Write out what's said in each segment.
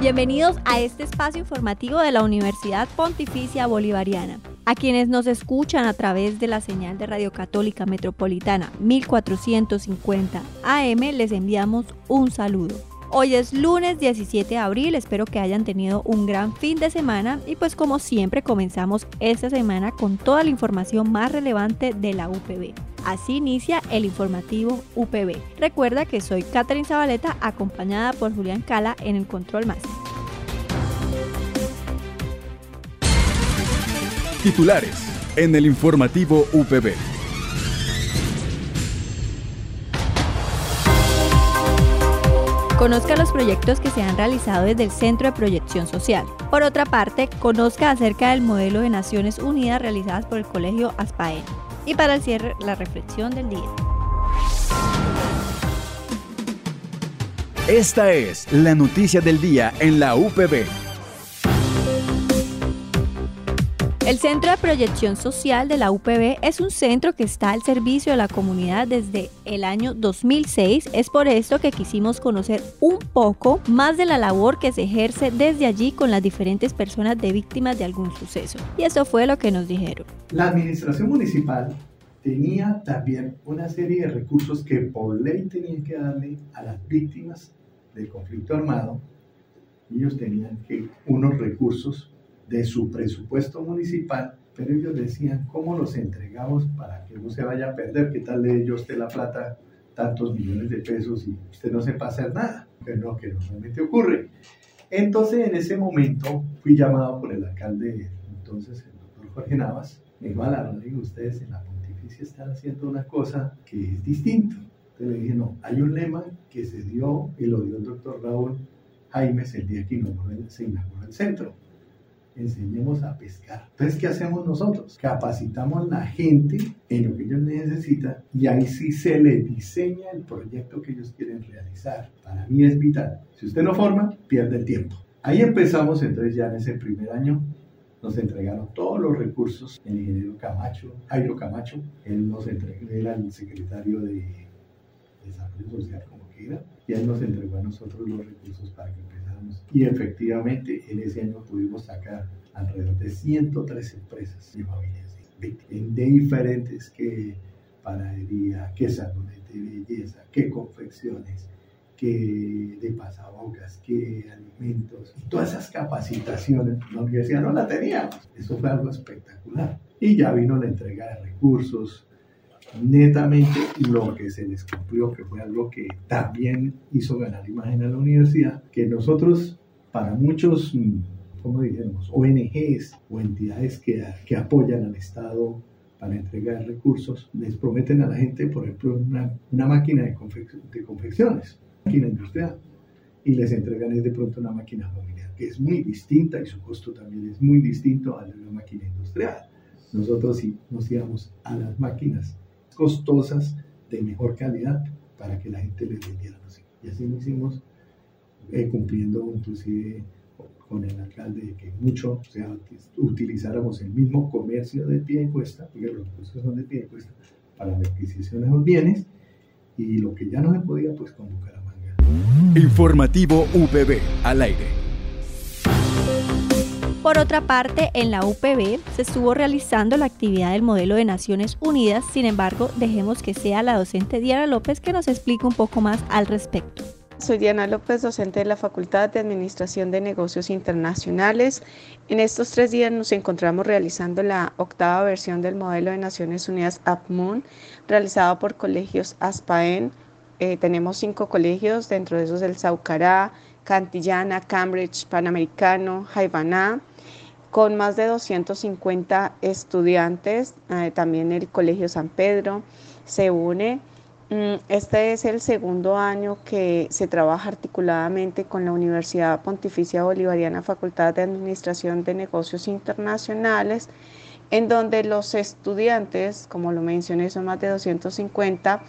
Bienvenidos a este espacio informativo de la Universidad Pontificia Bolivariana. A quienes nos escuchan a través de la señal de Radio Católica Metropolitana 1450 AM les enviamos un saludo. Hoy es lunes 17 de abril, espero que hayan tenido un gran fin de semana y pues como siempre comenzamos esta semana con toda la información más relevante de la UPB. Así inicia el informativo UPB. Recuerda que soy Catherine Zabaleta acompañada por Julián Cala en el control más. Titulares en el informativo UPB. Conozca los proyectos que se han realizado desde el Centro de Proyección Social. Por otra parte, conozca acerca del modelo de Naciones Unidas realizadas por el Colegio ASPAEN. Y para el cierre, la reflexión del día. Esta es la noticia del día en la UPB. El Centro de Proyección Social de la UPB es un centro que está al servicio de la comunidad desde el año 2006. Es por esto que quisimos conocer un poco más de la labor que se ejerce desde allí con las diferentes personas de víctimas de algún suceso. Y eso fue lo que nos dijeron. La administración municipal tenía también una serie de recursos que por ley tenían que darle a las víctimas del conflicto armado. Ellos tenían que unos recursos de su presupuesto municipal, pero ellos decían, ¿cómo los entregamos para que no se vaya a perder? ¿Qué tal de ellos de la plata tantos millones de pesos y usted no sepa hacer nada? Que no, que normalmente ocurre. Entonces, en ese momento, fui llamado por el alcalde, entonces, el doctor Jorge Navas, me dijo, a ustedes en la pontificia están haciendo una cosa que es distinto. Entonces le dije, no, hay un lema que se dio y lo dio el doctor Raúl Jaimes el día que se inauguró el centro enseñemos a pescar. Entonces, ¿qué hacemos nosotros? Capacitamos la gente en lo que ellos necesitan y ahí sí se le diseña el proyecto que ellos quieren realizar. Para mí es vital. Si usted no forma, pierde el tiempo. Ahí empezamos entonces ya en ese primer año. Nos entregaron todos los recursos el ingeniero Camacho, Jairo Camacho, él nos entregó, era el secretario de Desarrollo Social como quiera, y él nos entregó a nosotros los recursos para que y efectivamente en ese año pudimos sacar alrededor de 103 empresas de familias diferentes que panadería, que salones de belleza, que confecciones, que de pasabocas, que alimentos, todas esas capacitaciones, la universidad no la teníamos. Eso fue algo espectacular. Y ya vino la entrega de recursos, netamente lo que se les cumplió, que fue algo que también hizo ganar imagen a la universidad, que nosotros, para muchos, como dijéramos, ONGs o entidades que, que apoyan al Estado para entregar recursos, les prometen a la gente, por ejemplo, una, una máquina de, de confecciones, máquina industrial, y les entregan de pronto una máquina familiar, que es muy distinta y su costo también es muy distinto a la de una máquina industrial. Nosotros sí nos íbamos a las máquinas costosas de mejor calidad para que la gente les vendiera así. Y así lo hicimos, eh, cumpliendo inclusive con el alcalde que mucho, o sea, utilizáramos el mismo comercio de pie de cuesta, porque los costos son de pie de cuesta, para la adquisición de los bienes, y lo que ya no se podía, pues convocar a manga. Informativo UPB al aire. Por otra parte, en la UPB se estuvo realizando la actividad del modelo de Naciones Unidas, sin embargo, dejemos que sea la docente Diana López que nos explique un poco más al respecto. Soy Diana López, docente de la Facultad de Administración de Negocios Internacionales. En estos tres días nos encontramos realizando la octava versión del modelo de Naciones Unidas APMUN, realizado por colegios ASPAEN. Eh, tenemos cinco colegios, dentro de esos el Saucará, Cantillana, Cambridge, Panamericano, Jaibaná con más de 250 estudiantes. Eh, también el Colegio San Pedro se une Mm, este es el segundo año que se trabaja articuladamente con la Universidad Pontificia Bolivariana Facultad de Administración de Negocios Internacionales, en donde los estudiantes, como lo mencioné, son más de 250,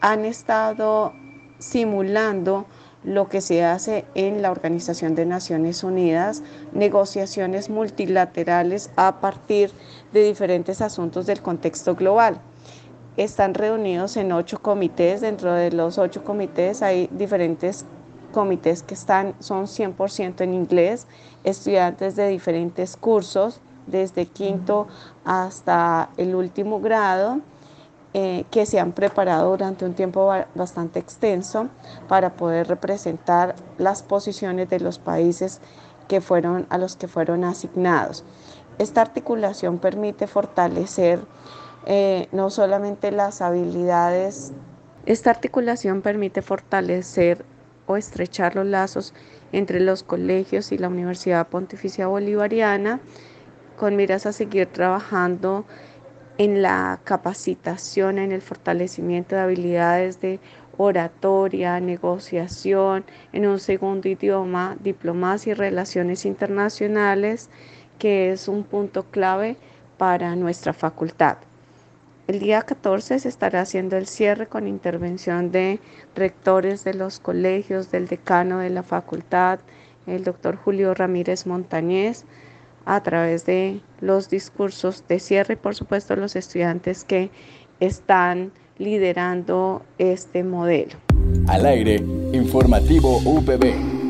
han estado simulando lo que se hace en la Organización de Naciones Unidas, negociaciones multilaterales a partir de diferentes asuntos del contexto global están reunidos en ocho comités. Dentro de los ocho comités hay diferentes comités que están, son 100% en inglés, estudiantes de diferentes cursos, desde quinto hasta el último grado, eh, que se han preparado durante un tiempo bastante extenso para poder representar las posiciones de los países que fueron, a los que fueron asignados. Esta articulación permite fortalecer eh, no solamente las habilidades. Esta articulación permite fortalecer o estrechar los lazos entre los colegios y la Universidad Pontificia Bolivariana con miras a seguir trabajando en la capacitación, en el fortalecimiento de habilidades de oratoria, negociación, en un segundo idioma, diplomacia y relaciones internacionales, que es un punto clave para nuestra facultad. El día 14 se estará haciendo el cierre con intervención de rectores de los colegios, del decano de la facultad, el doctor Julio Ramírez Montañez, a través de los discursos de cierre y por supuesto los estudiantes que están liderando este modelo. Al aire, informativo UPB.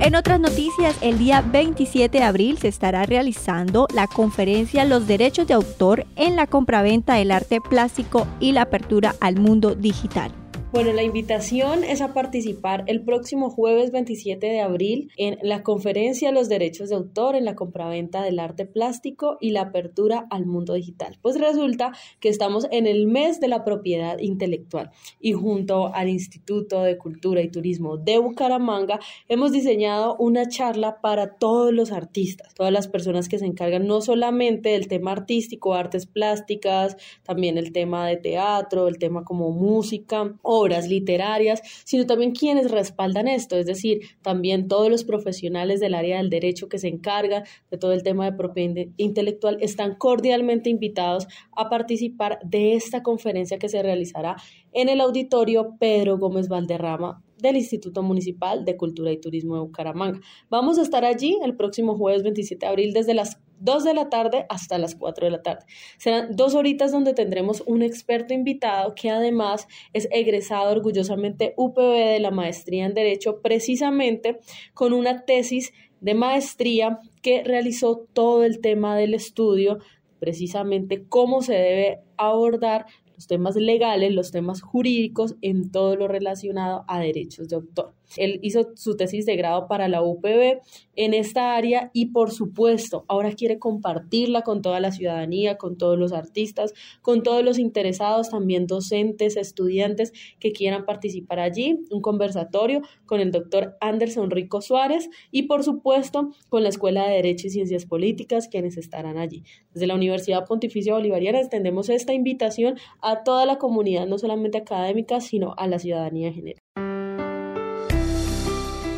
En otras noticias, el día 27 de abril se estará realizando la conferencia Los derechos de autor en la compraventa del arte plástico y la apertura al mundo digital. Bueno, la invitación es a participar el próximo jueves 27 de abril en la conferencia Los derechos de autor en la compraventa del arte plástico y la apertura al mundo digital. Pues resulta que estamos en el mes de la propiedad intelectual y junto al Instituto de Cultura y Turismo de Bucaramanga hemos diseñado una charla para todos los artistas, todas las personas que se encargan no solamente del tema artístico, artes plásticas, también el tema de teatro, el tema como música o literarias, sino también quienes respaldan esto, es decir, también todos los profesionales del área del derecho que se encargan de todo el tema de propiedad intelectual están cordialmente invitados a participar de esta conferencia que se realizará en el auditorio Pedro Gómez Valderrama del Instituto Municipal de Cultura y Turismo de Bucaramanga. Vamos a estar allí el próximo jueves 27 de abril desde las 2 de la tarde hasta las 4 de la tarde. Serán dos horitas donde tendremos un experto invitado que además es egresado orgullosamente UPB de la maestría en Derecho, precisamente con una tesis de maestría que realizó todo el tema del estudio, precisamente cómo se debe abordar los temas legales, los temas jurídicos en todo lo relacionado a derechos de autor. Él hizo su tesis de grado para la UPB en esta área y por supuesto ahora quiere compartirla con toda la ciudadanía, con todos los artistas, con todos los interesados, también docentes, estudiantes que quieran participar allí, un conversatorio con el doctor Anderson Rico Suárez y por supuesto con la Escuela de Derecho y Ciencias Políticas quienes estarán allí. Desde la Universidad Pontificia Bolivariana extendemos esta invitación a toda la comunidad, no solamente académica, sino a la ciudadanía en general.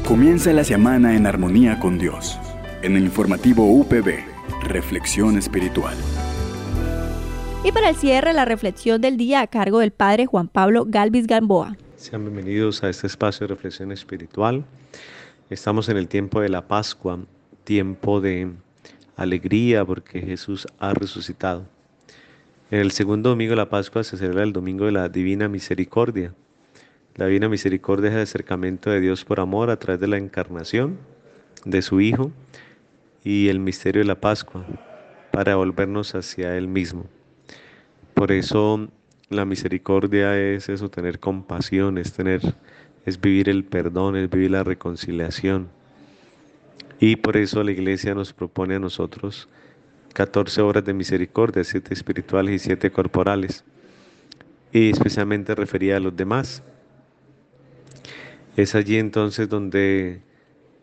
Comienza la semana en armonía con Dios. En el informativo UPB, Reflexión Espiritual. Y para el cierre, la reflexión del día a cargo del Padre Juan Pablo Galvis Gamboa. Sean bienvenidos a este espacio de reflexión espiritual. Estamos en el tiempo de la Pascua, tiempo de alegría porque Jesús ha resucitado. En el segundo domingo de la Pascua se celebra el Domingo de la Divina Misericordia la Divina Misericordia es el acercamiento de Dios por amor a través de la encarnación de su Hijo y el misterio de la Pascua para volvernos hacia Él mismo. Por eso la misericordia es eso, tener compasión, es tener, es vivir el perdón, es vivir la reconciliación. Y por eso la iglesia nos propone a nosotros 14 obras de misericordia, 7 espirituales y 7 corporales, y especialmente referida a los demás. Es allí entonces donde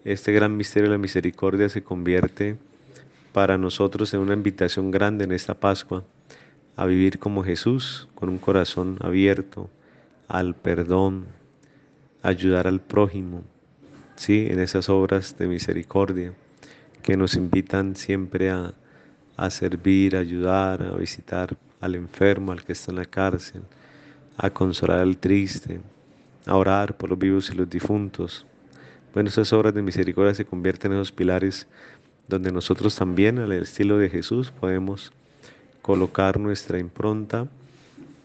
este gran misterio de la misericordia se convierte para nosotros en una invitación grande en esta Pascua, a vivir como Jesús, con un corazón abierto al perdón, ayudar al prójimo, ¿sí? en esas obras de misericordia que nos invitan siempre a, a servir, a ayudar, a visitar al enfermo, al que está en la cárcel, a consolar al triste, a orar por los vivos y los difuntos. Bueno, esas obras de misericordia se convierten en esos pilares donde nosotros también, al estilo de Jesús, podemos colocar nuestra impronta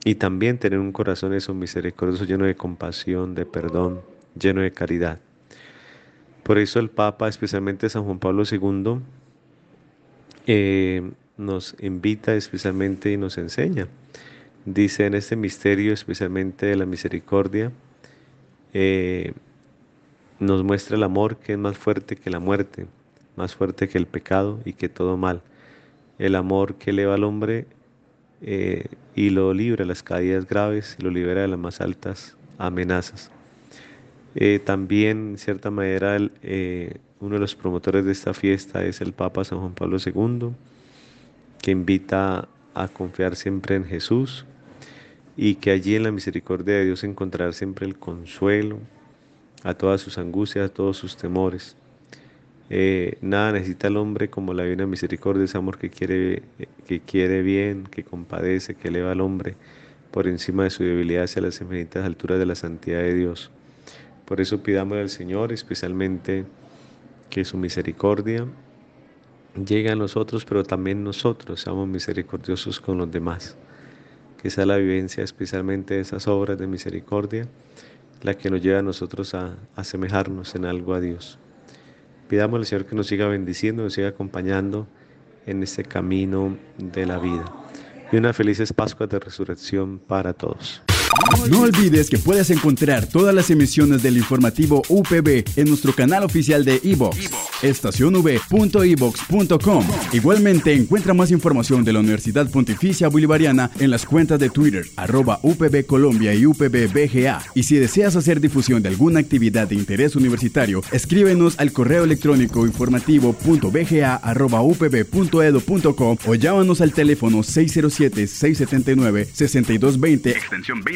y también tener un corazón eso misericordioso, lleno de compasión, de perdón, lleno de caridad. Por eso el Papa, especialmente San Juan Pablo II, eh, nos invita especialmente y nos enseña. Dice en este misterio, especialmente de la misericordia, eh, nos muestra el amor que es más fuerte que la muerte, más fuerte que el pecado y que todo mal. El amor que eleva al hombre eh, y lo libra de las caídas graves y lo libera de las más altas amenazas. Eh, también, en cierta manera, uno de los promotores de esta fiesta es el Papa San Juan Pablo II, que invita a confiar siempre en Jesús y que allí en la misericordia de Dios encontrar siempre el consuelo a todas sus angustias, a todos sus temores. Eh, nada necesita el hombre como la divina misericordia, ese amor que quiere, que quiere bien, que compadece, que eleva al hombre por encima de su debilidad hacia las infinitas alturas de la santidad de Dios. Por eso pidamos al Señor especialmente que su misericordia llegue a nosotros, pero también nosotros seamos misericordiosos con los demás. Que sea la vivencia especialmente de esas obras de misericordia la que nos lleva a nosotros a asemejarnos en algo a Dios. Pidamos al Señor que nos siga bendiciendo, nos siga acompañando en este camino de la vida. Y una felices Pascuas de Resurrección para todos. No olvides que puedes encontrar todas las emisiones del informativo UPB en nuestro canal oficial de iVox, estacionv.evox.com. Igualmente encuentra más información de la Universidad Pontificia Bolivariana en las cuentas de Twitter, arroba UPB Colombia y UPB Y si deseas hacer difusión de alguna actividad de interés universitario, escríbenos al correo electrónico informativo.bga.upb.edu.com o llámanos al teléfono 607-679-6220, extensión 20.